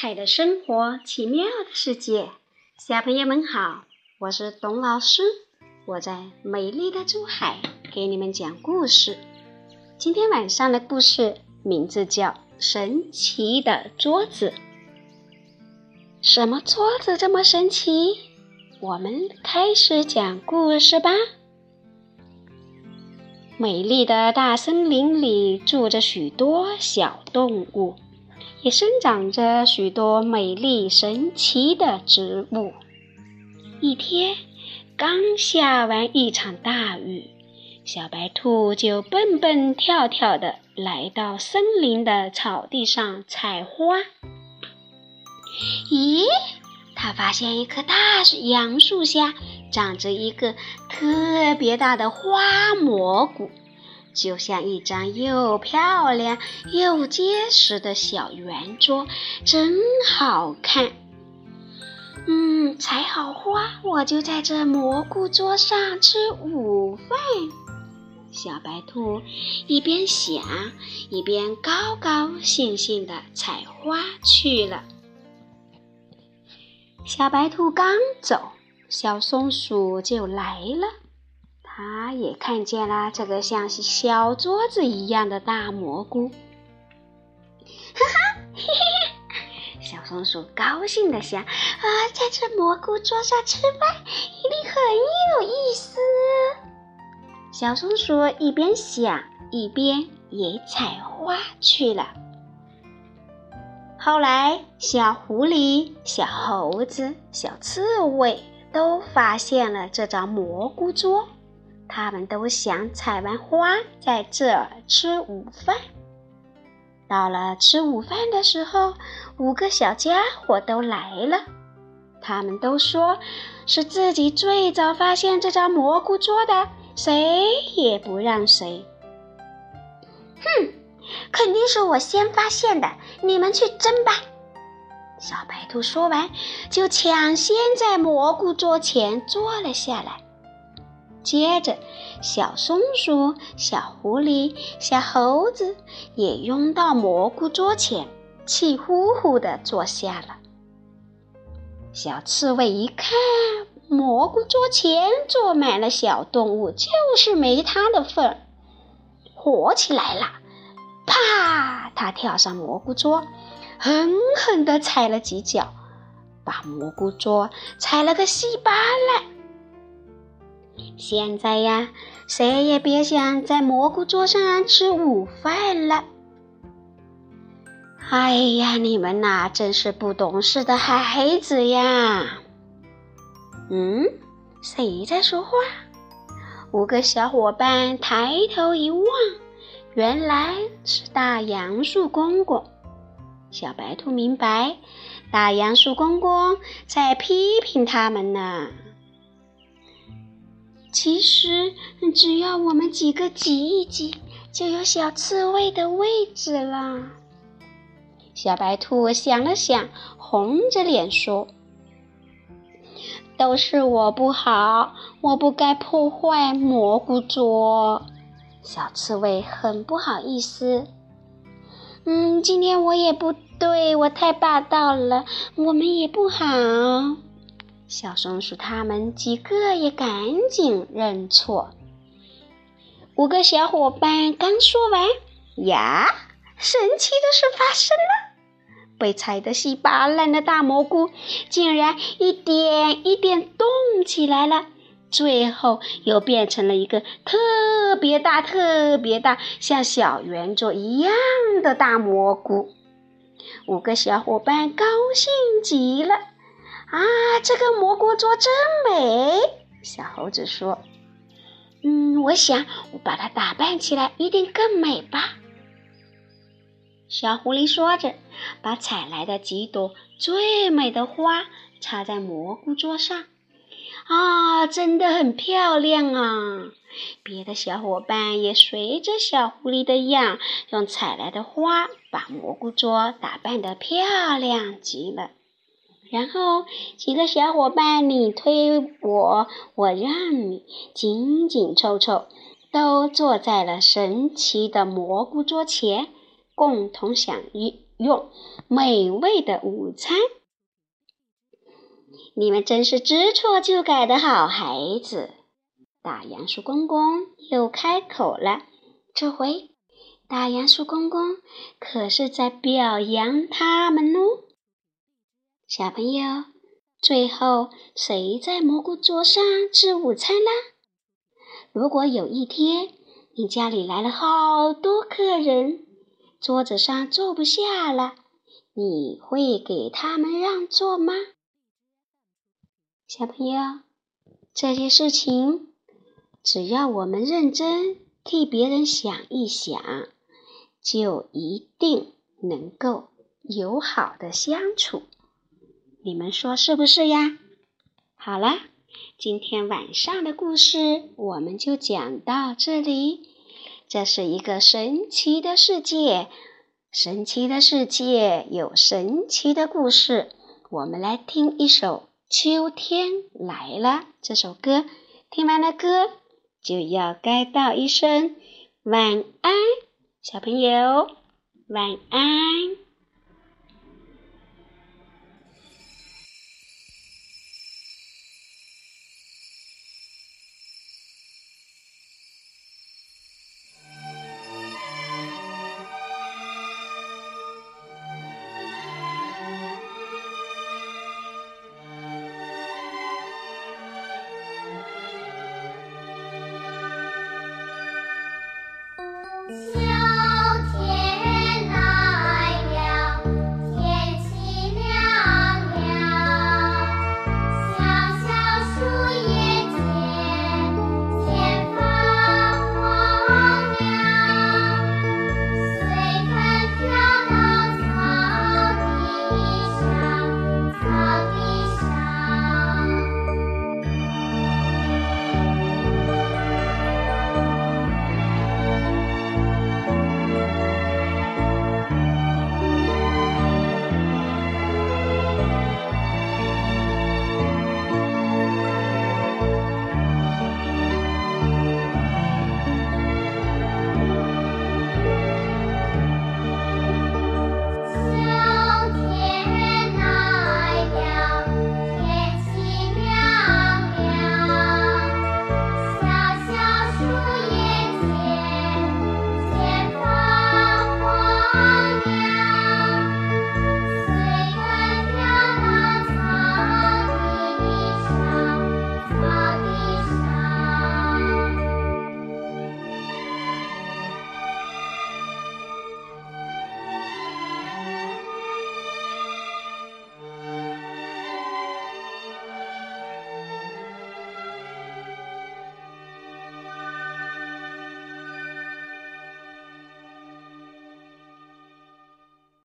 彩的生活，奇妙的世界。小朋友们好，我是董老师，我在美丽的珠海给你们讲故事。今天晚上的故事名字叫《神奇的桌子》。什么桌子这么神奇？我们开始讲故事吧。美丽的大森林里住着许多小动物，也生长着许多美丽神奇的植物。一天，刚下完一场大雨，小白兔就蹦蹦跳跳地来到森林的草地上采花。咦，它发现一棵大杨树下。长着一个特别大的花蘑菇，就像一张又漂亮又结实的小圆桌，真好看。嗯，采好花，我就在这蘑菇桌上吃午饭。小白兔一边想，一边高高兴兴地采花去了。小白兔刚走。小松鼠就来了，他也看见了这个像是小桌子一样的大蘑菇。哈哈，嘿嘿嘿，小松鼠高兴地想：啊，在这蘑菇桌上吃饭一定很有意思。小松鼠一边想，一边也采花去了。后来，小狐狸、小猴子、小刺猬。都发现了这张蘑菇桌，他们都想采完花在这儿吃午饭。到了吃午饭的时候，五个小家伙都来了，他们都说是自己最早发现这张蘑菇桌的，谁也不让谁。哼，肯定是我先发现的，你们去争吧。小白兔说完，就抢先在蘑菇桌前坐了下来。接着，小松鼠、小狐狸、小猴子也拥到蘑菇桌前，气呼呼地坐下了。小刺猬一看，蘑菇桌前坐满了小动物，就是没它的份儿，火起来了！啪！它跳上蘑菇桌。狠狠地踩了几脚，把蘑菇桌踩了个稀巴烂。现在呀，谁也别想在蘑菇桌上吃午饭了。哎呀，你们呐，真是不懂事的孩子呀！嗯，谁在说话？五个小伙伴抬头一望，原来是大杨树公公。小白兔明白，大杨树公公在批评他们呢。其实，只要我们几个挤一挤，就有小刺猬的位置了。小白兔想了想，红着脸说：“都是我不好，我不该破坏蘑菇桌。”小刺猬很不好意思。嗯，今天我也不对，我太霸道了。我们也不好。小松鼠他们几个也赶紧认错。五个小伙伴刚说完，呀，神奇的事发生了！被踩得稀巴烂的大蘑菇，竟然一点一点动起来了。最后又变成了一个特别大、特别大，像小圆桌一样的大蘑菇。五个小伙伴高兴极了，啊，这个蘑菇桌真美！小猴子说：“嗯，我想我把它打扮起来一定更美吧。”小狐狸说着，把采来的几朵最美的花插在蘑菇桌上。啊，真的很漂亮啊！别的小伙伴也随着小狐狸的样，用采来的花把蘑菇桌打扮得漂亮极了。然后几个小伙伴你推我，我让你，紧紧凑凑，都坐在了神奇的蘑菇桌前，共同享用美味的午餐。你们真是知错就改的好孩子。大杨树公公又开口了，这回大杨树公公可是在表扬他们哦。小朋友，最后谁在蘑菇桌上吃午餐啦？如果有一天你家里来了好多客人，桌子上坐不下了，你会给他们让座吗？小朋友，这些事情，只要我们认真替别人想一想，就一定能够友好的相处。你们说是不是呀？好了，今天晚上的故事我们就讲到这里。这是一个神奇的世界，神奇的世界有神奇的故事。我们来听一首。秋天来了，这首歌听完了，歌就要该道一声晚安，小朋友晚安。Bye.